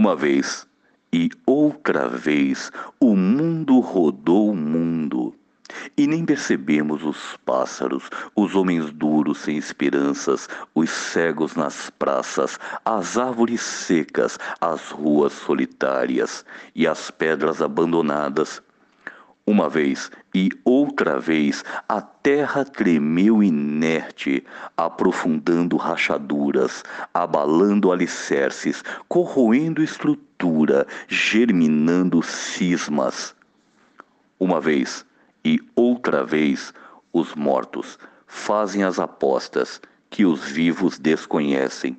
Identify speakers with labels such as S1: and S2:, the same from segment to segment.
S1: Uma vez e outra vez o mundo rodou o mundo. E nem percebemos os pássaros, os homens duros sem esperanças, os cegos nas praças, as árvores secas, as ruas solitárias e as pedras abandonadas. Uma vez e outra vez a terra tremeu inerte, aprofundando rachaduras, abalando alicerces, corroendo estrutura, germinando cismas. Uma vez e outra vez os mortos fazem as apostas que os vivos desconhecem.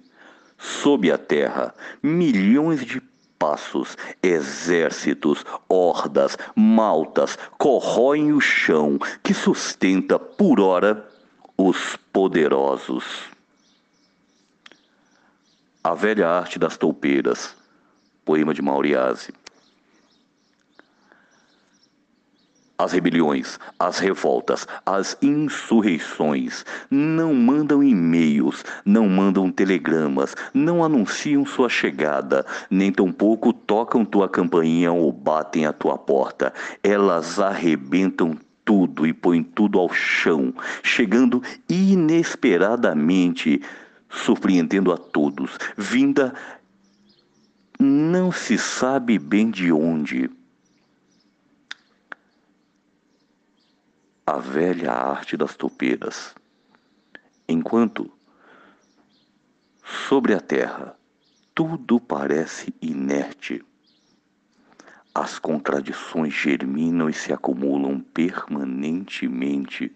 S1: Sob a terra, milhões de passos, exércitos, hordas, maltas corroem o chão que sustenta por hora os poderosos. A velha arte das toupeiras, poema de Mauriase. As rebeliões, as revoltas, as insurreições não mandam e-mails, não mandam telegramas, não anunciam sua chegada, nem tampouco tocam tua campainha ou batem à tua porta. Elas arrebentam tudo e põem tudo ao chão, chegando inesperadamente, surpreendendo a todos, vinda não se sabe bem de onde a velha arte das topeiras. Enquanto sobre a terra tudo parece inerte, as contradições germinam e se acumulam permanentemente